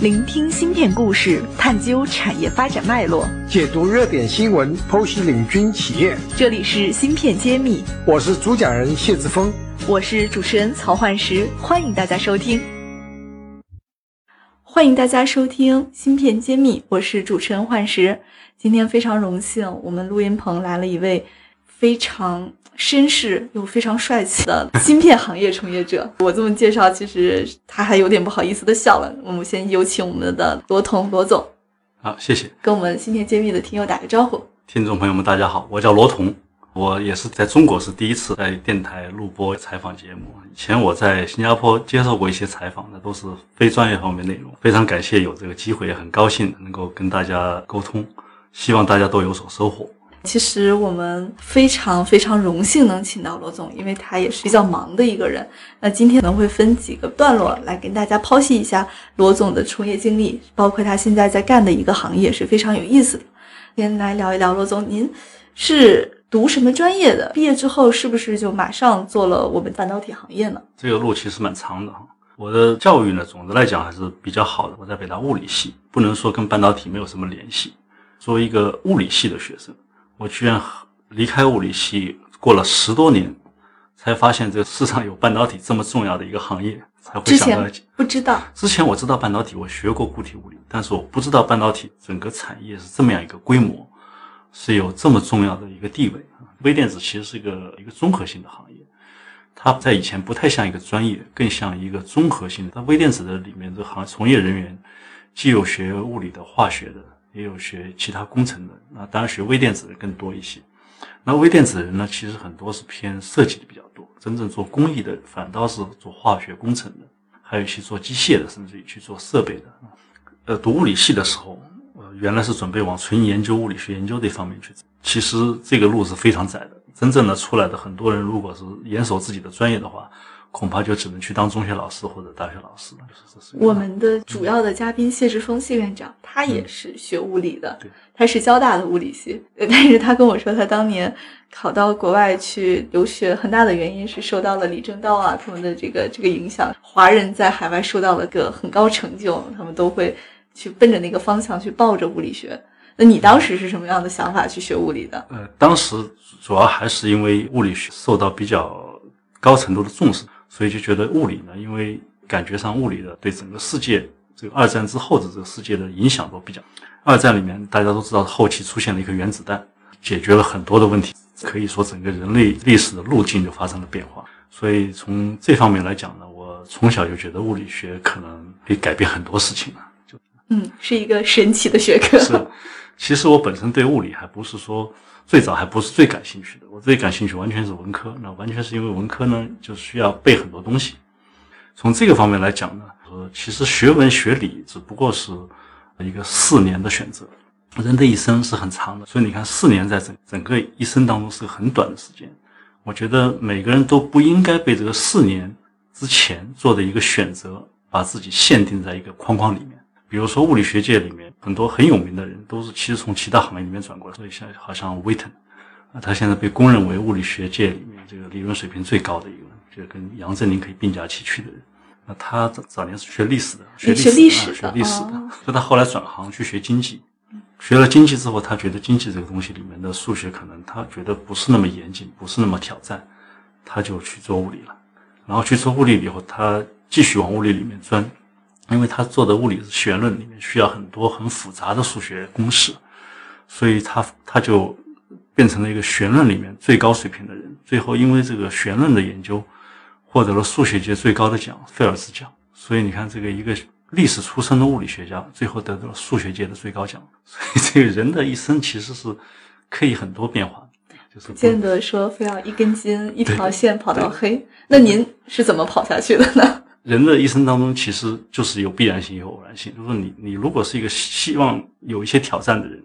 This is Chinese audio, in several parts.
聆听芯片故事，探究产业发展脉络，解读热点新闻，剖析领军企业。这里是芯片揭秘，我是主讲人谢志峰，我是主持人曹焕石，欢迎大家收听。欢迎大家收听芯片揭秘，我是主持人焕石。今天非常荣幸，我们录音棚来了一位非常。绅士又非常帅气的芯片行业从业者，我这么介绍，其实他还有点不好意思的笑了。我们先有请我们的罗彤罗总。好，谢谢。跟我们芯片揭秘的听友打个招呼。听众朋友们，大家好，我叫罗彤，我也是在中国是第一次在电台录播采访节目。以前我在新加坡接受过一些采访，那都是非专业方面内容。非常感谢有这个机会，也很高兴能够跟大家沟通，希望大家都有所收获。其实我们非常非常荣幸能请到罗总，因为他也是比较忙的一个人。那今天可能会分几个段落来跟大家剖析一下罗总的从业经历，包括他现在在干的一个行业是非常有意思的。先来聊一聊罗总，您是读什么专业的？毕业之后是不是就马上做了我们半导体行业呢？这个路其实蛮长的哈。我的教育呢，总的来讲还是比较好的。我在北大物理系，不能说跟半导体没有什么联系。作为一个物理系的学生。我居然离开物理系，过了十多年，才发现这个世上有半导体这么重要的一个行业，才会想到。不知道。之前我知道半导体，我学过固体物理，但是我不知道半导体整个产业是这么样一个规模，是有这么重要的一个地位。微电子其实是一个一个综合性的行业，它在以前不太像一个专业，更像一个综合性的。它微电子的里面的行从业人员，既有学物理的、化学的。也有学其他工程的，那当然学微电子的更多一些。那微电子的人呢，其实很多是偏设计的比较多，真正做工艺的反倒是做化学工程的，还有一些做机械的，甚至于去做设备的。呃，读物理系的时候，呃，原来是准备往纯研究、物理学研究这方面去走。其实这个路是非常窄的，真正的出来的很多人，如果是严守自己的专业的话。恐怕就只能去当中学老师或者大学老师了。我们的主要的嘉宾谢志峰谢院长，他也是学物理的，他是交大的物理系。但是他跟我说，他当年考到国外去留学，很大的原因是受到了李政道啊他们的这个这个影响。华人在海外受到了个很高成就，他们都会去奔着那个方向去抱着物理学。那你当时是什么样的想法去学物理的？呃，当时主要还是因为物理学受到比较高程度的重视。所以就觉得物理呢，因为感觉上物理的对整个世界这个二战之后的这个世界的影响都比较。二战里面大家都知道，后期出现了一颗原子弹，解决了很多的问题，可以说整个人类历史的路径就发生了变化。所以从这方面来讲呢，我从小就觉得物理学可能可以改变很多事情了。就嗯，是一个神奇的学科。是，其实我本身对物理还不是说。最早还不是最感兴趣的，我最感兴趣完全是文科。那完全是因为文科呢，就需要背很多东西。从这个方面来讲呢，呃，其实学文学理只不过是一个四年的选择。人的一生是很长的，所以你看，四年在整整个一生当中是个很短的时间。我觉得每个人都不应该被这个四年之前做的一个选择，把自己限定在一个框框里面。比如说物理学界里面很多很有名的人，都是其实从其他行业里面转过来。所以像好像威腾，啊，他现在被公认为物理学界里面这个理论水平最高的一个人，就跟杨振宁可以并驾齐驱的人。那他早早年是学历史的，学历史的，学历史的，所以他后来转行去学经济。学了经济之后，他觉得经济这个东西里面的数学可能他觉得不是那么严谨，不是那么挑战，他就去做物理了。然后去做物理以后，他继续往物理里面钻。因为他做的物理是弦论，里面需要很多很复杂的数学公式，所以他他就变成了一个弦论里面最高水平的人。最后，因为这个弦论的研究，获得了数学界最高的奖——菲尔兹奖。所以你看，这个一个历史出身的物理学家，最后得到了数学界的最高奖。所以，这个人的一生其实是可以很多变化，就是不见得说非要一根筋、一条线跑到黑。那您是怎么跑下去的呢？人的一生当中，其实就是有必然性，有偶然性。就是你，你如果是一个希望有一些挑战的人，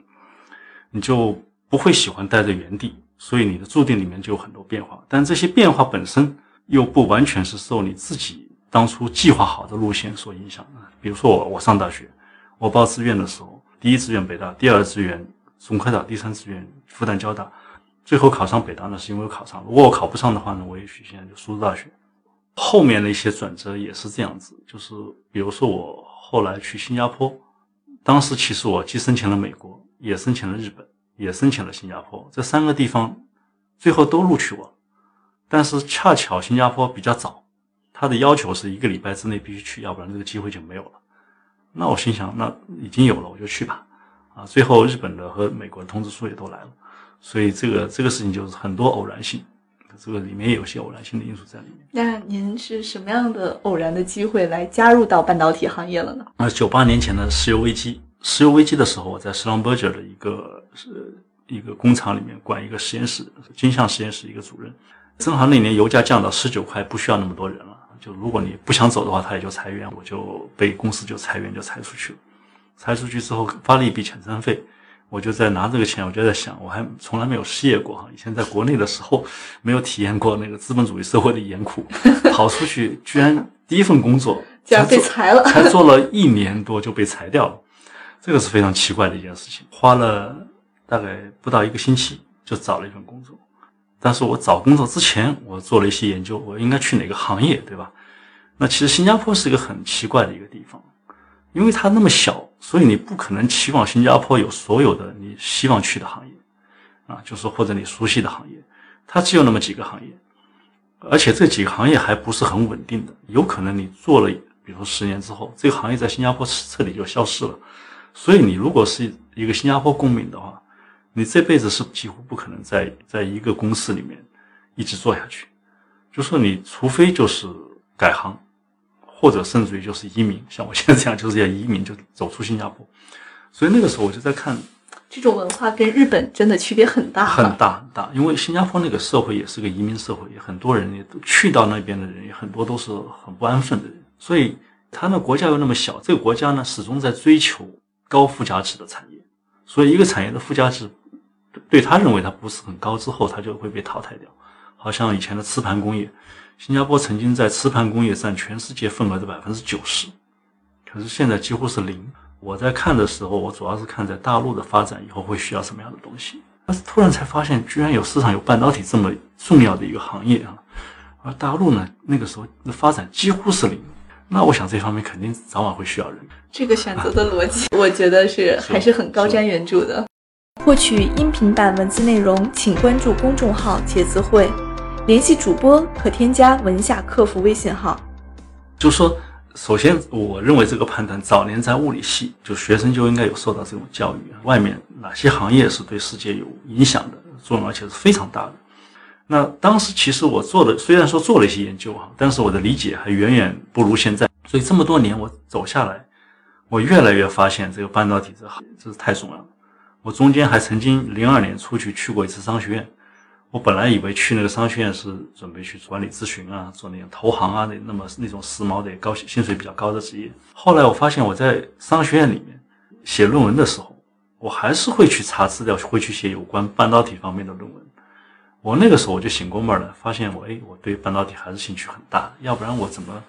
你就不会喜欢待在原地，所以你的注定里面就有很多变化。但这些变化本身又不完全是受你自己当初计划好的路线所影响的。比如说我，我上大学，我报志愿的时候，第一志愿北大，第二志愿中科大，第三志愿复旦交大，最后考上北大呢，是因为我考上。如果我考不上的话呢，我也许现在就苏州大学。后面的一些转折也是这样子，就是比如说我后来去新加坡。当时其实我既申请了美国，也申请了日本，也申请了新加坡，这三个地方最后都录取我。但是恰巧新加坡比较早，他的要求是一个礼拜之内必须去，要不然这个机会就没有了。那我心想，那已经有了，我就去吧。啊，最后日本的和美国的通知书也都来了，所以这个这个事情就是很多偶然性，这个里面有些偶然性的因素在里面。那您是什么样的偶然的机会来加入到半导体行业了呢？那九八年前的石油危机，石油危机的时候，我在斯朗伯格的一个是一个工厂里面管一个实验室，金像实验室一个主任。正好那年油价降到十九块，不需要那么多人了。就如果你不想走的话，他也就裁员，我就被公司就裁员就裁出去了。裁出去之后发了一笔遣散费，我就在拿这个钱，我就在想，我还从来没有失业过哈。以前在国内的时候没有体验过那个资本主义社会的严酷，跑出去居然第一份工作竟然被裁了，才做了一年多就被裁掉了，这个是非常奇怪的一件事情。花了大概不到一个星期就找了一份工作，但是我找工作之前我做了一些研究，我应该去哪个行业，对吧？那其实新加坡是一个很奇怪的一个地方。因为它那么小，所以你不可能期望新加坡有所有的你希望去的行业，啊，就是或者你熟悉的行业，它只有那么几个行业，而且这几个行业还不是很稳定的，有可能你做了，比如十年之后，这个行业在新加坡彻底就消失了。所以你如果是一个新加坡公民的话，你这辈子是几乎不可能在在一个公司里面一直做下去，就说你除非就是改行。或者甚至于就是移民，像我现在这样，就是要移民，就走出新加坡。所以那个时候我就在看，这种文化跟日本真的区别很大，很大很大。因为新加坡那个社会也是个移民社会，也很多人也都去到那边的人，也很多都是很不安分的人。所以他那国家又那么小，这个国家呢始终在追求高附加值的产业。所以一个产业的附加值，对他认为它不是很高之后，它就会被淘汰掉。好像以前的磁盘工业。新加坡曾经在磁盘工业占全世界份额的百分之九十，可是现在几乎是零。我在看的时候，我主要是看在大陆的发展以后会需要什么样的东西。但是突然才发现，居然有市场有半导体这么重要的一个行业啊！而大陆呢，那个时候的发展几乎是零。那我想这方面肯定早晚会需要人。这个选择的逻辑，我觉得是还是很高瞻远瞩的。获取音频版文字内容，请关注公众号“茄子会”。联系主播可添加文下客服微信号。就说，首先，我认为这个判断，早年在物理系，就学生就应该有受到这种教育。外面哪些行业是对世界有影响的作用，而且是非常大的。那当时其实我做的，虽然说做了一些研究哈，但是我的理解还远远不如现在。所以这么多年我走下来，我越来越发现这个半导体这行真是太重要了。我中间还曾经零二年出去去过一次商学院。我本来以为去那个商学院是准备去管理咨询啊，做那种投行啊，那那么那种时髦的高薪水比较高的职业。后来我发现我在商学院里面写论文的时候，我还是会去查资料，会去写有关半导体方面的论文。我那个时候我就醒过味儿了，发现我哎，我对半导体还是兴趣很大，要不然我怎么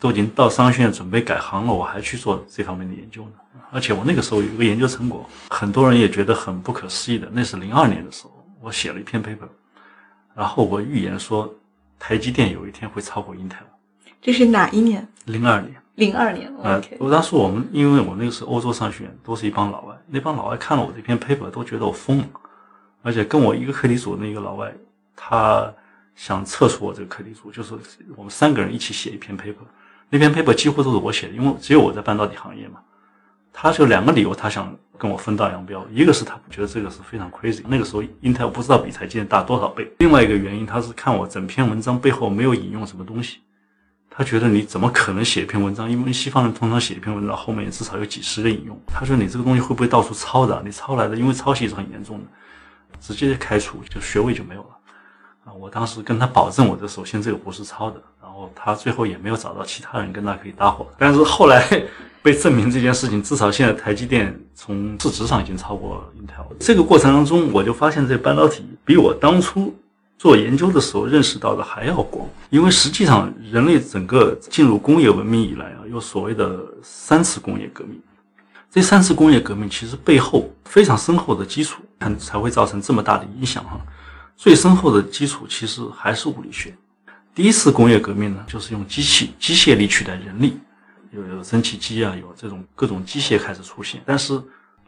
都已经到商学院准备改行了，我还去做这方面的研究呢？而且我那个时候有一个研究成果，很多人也觉得很不可思议的，那是零二年的时候。我写了一篇 paper，然后我预言说，台积电有一天会超过 Intel。这是哪一年？零二年。零二年。OK。我当时我们，因为我那个是欧洲商学院，都是一帮老外，那帮老外看了我这篇 paper 都觉得我疯了，而且跟我一个课题组那个老外，他想撤出我这个课题组，就是我们三个人一起写一篇 paper，那篇 paper 几乎都是我写的，因为只有我在半导体行业嘛。他就两个理由，他想跟我分道扬镳。一个是他觉得这个是非常 crazy，那个时候 Intel 不知道比台积电大多少倍。另外一个原因，他是看我整篇文章背后没有引用什么东西，他觉得你怎么可能写一篇文章？因为西方人通常写一篇文章后面至少有几十个引用。他说你这个东西会不会到处抄的？你抄来的，因为抄袭是很严重的，直接开除，就学位就没有了。啊，我当时跟他保证，我的首先这个不是抄的，然后他最后也没有找到其他人跟他可以搭伙。但是后来。被证明这件事情，至少现在台积电从市值上已经超过 Intel。这个过程当中，我就发现这半导体比我当初做研究的时候认识到的还要广。因为实际上，人类整个进入工业文明以来啊，有所谓的三次工业革命。这三次工业革命其实背后非常深厚的基础，才才会造成这么大的影响哈。最深厚的基础其实还是物理学。第一次工业革命呢，就是用机器、机械力取代人力。有有蒸汽机啊，有这种各种机械开始出现，但是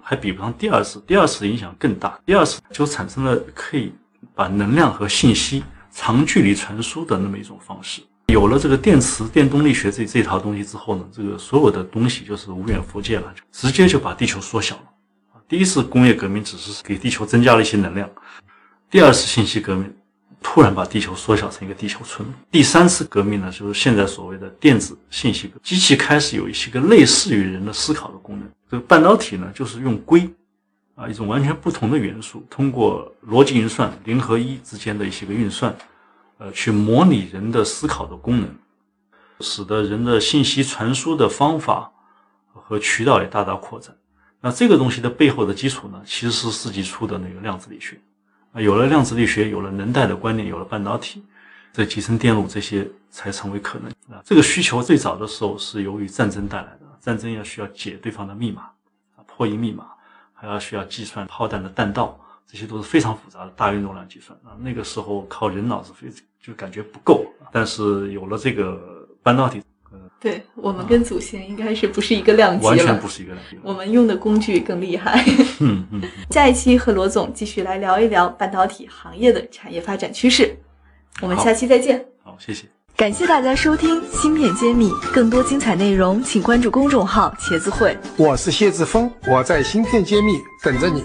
还比不上第二次，第二次影响更大。第二次就产生了可以把能量和信息长距离传输的那么一种方式。有了这个电磁电动力学这这套东西之后呢，这个所有的东西就是无远弗届了，直接就把地球缩小了。第一次工业革命只是给地球增加了一些能量，第二次信息革命突然把地球缩小成一个地球村。第三次革命呢，就是现在所谓的电子信息，机器开始有一些个类似于人的思考的功能。这个半导体呢，就是用硅啊一种完全不同的元素，通过逻辑运算零和一之间的一些个运算，呃，去模拟人的思考的功能，使得人的信息传输的方法和渠道也大大扩展。那这个东西的背后的基础呢，其实是世纪初的那个量子力学。有了量子力学，有了能带的观念，有了半导体，这集成电路这些才成为可能。啊，这个需求最早的时候是由于战争带来的，战争要需要解对方的密码，啊，破译密码，还要需要计算炮弹的弹道，这些都是非常复杂的大运动量计算。啊，那个时候靠人脑子非就感觉不够，但是有了这个半导体。对我们跟祖先应该是不是一个量级了？完全不是一个量级。我们用的工具更厉害。嗯嗯。下一期和罗总继续来聊一聊半导体行业的产业发展趋势。我们下期再见。好，谢谢。感谢大家收听《芯片揭秘》，更多精彩内容请关注公众号“茄子会”。我是谢志峰，我在《芯片揭秘》等着你。